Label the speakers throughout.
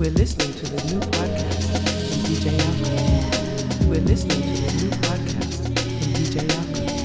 Speaker 1: We're listening to the new podcast from DJ Jauche. We're listening to the new podcast from DJ
Speaker 2: Jauche.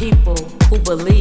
Speaker 3: Made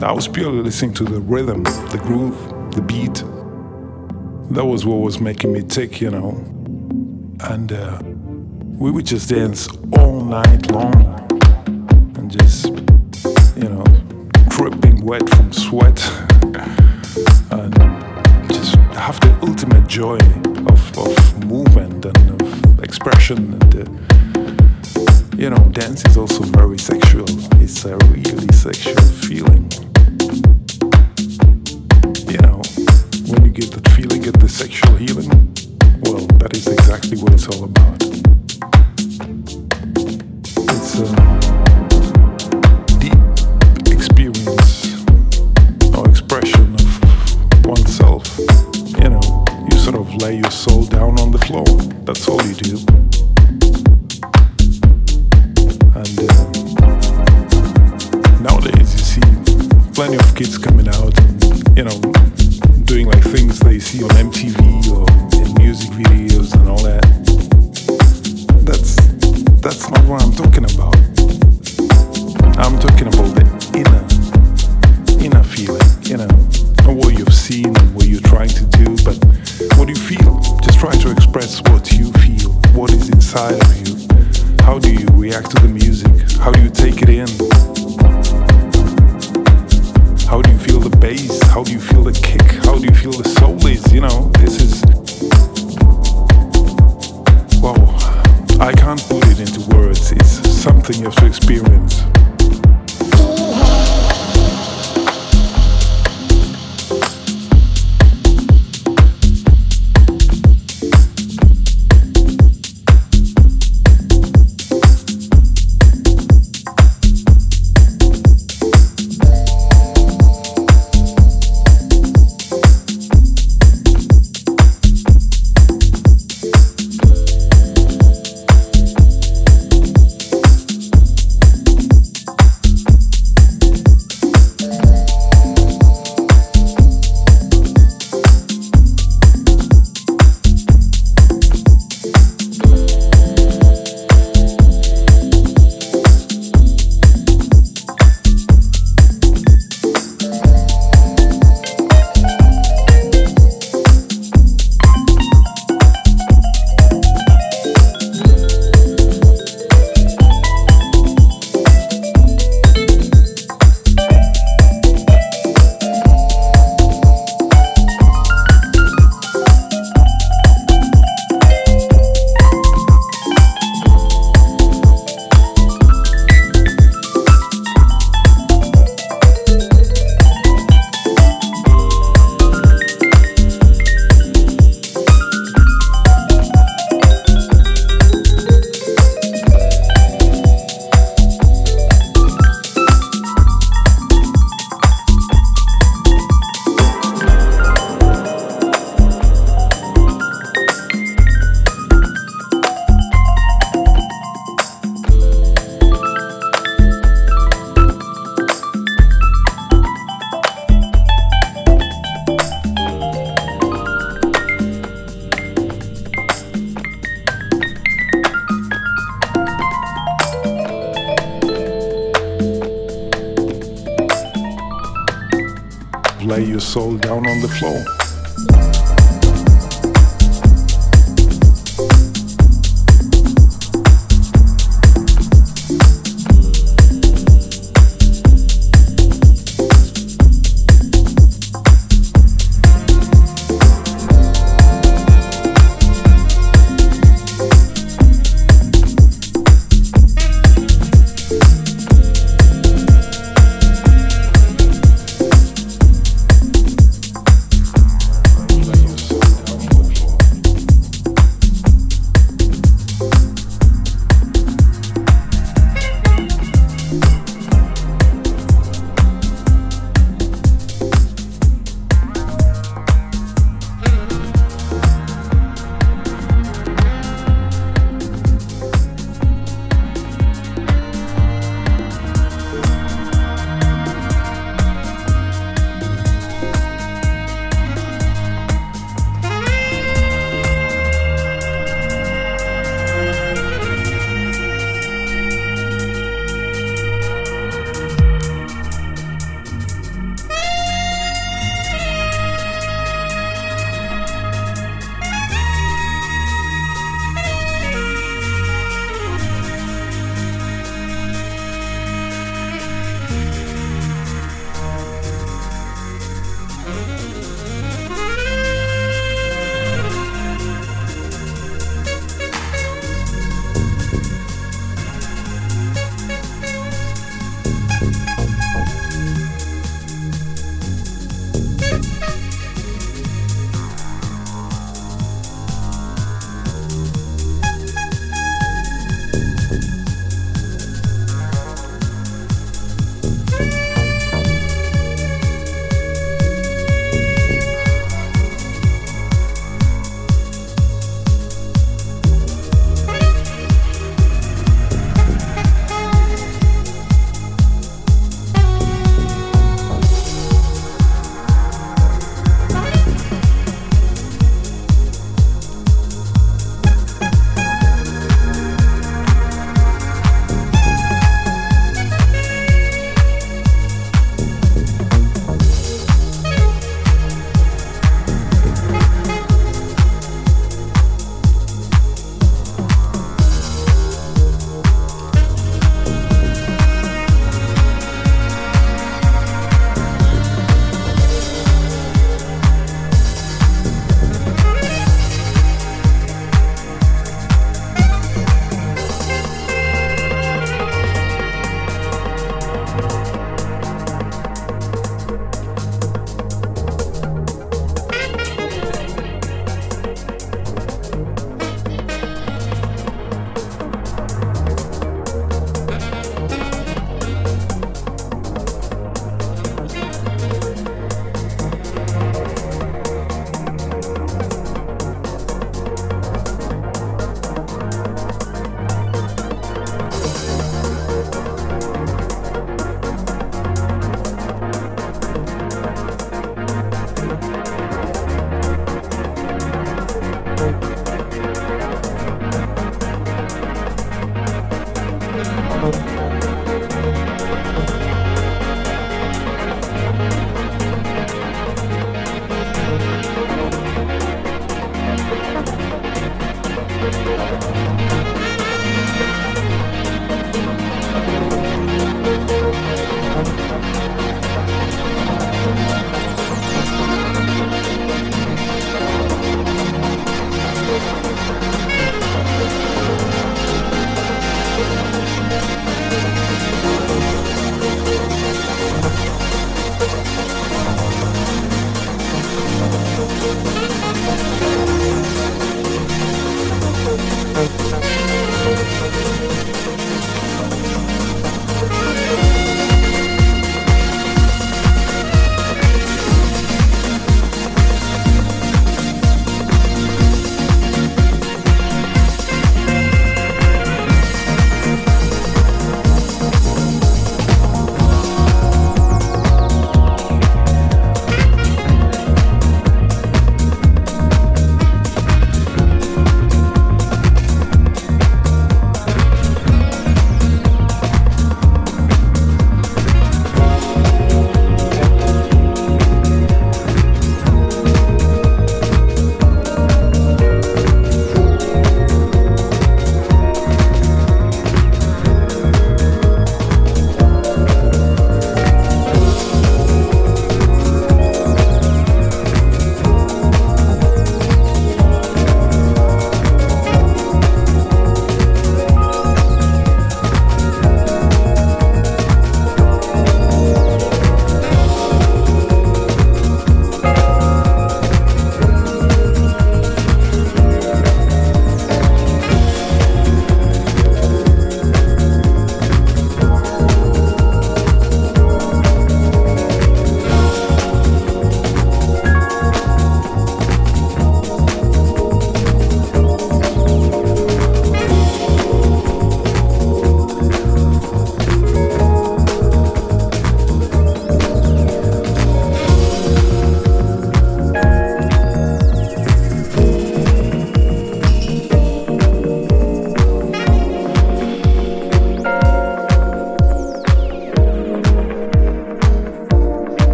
Speaker 4: I was purely listening to the rhythm, the groove, the beat. That was what was making me tick, you know. And uh, we would just dance all night long and just, you know, dripping wet from sweat and just have the ultimate joy of, of movement and of expression and. Uh, you know, dance is also very sexual. It's a really sexual feeling.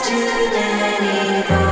Speaker 5: Too many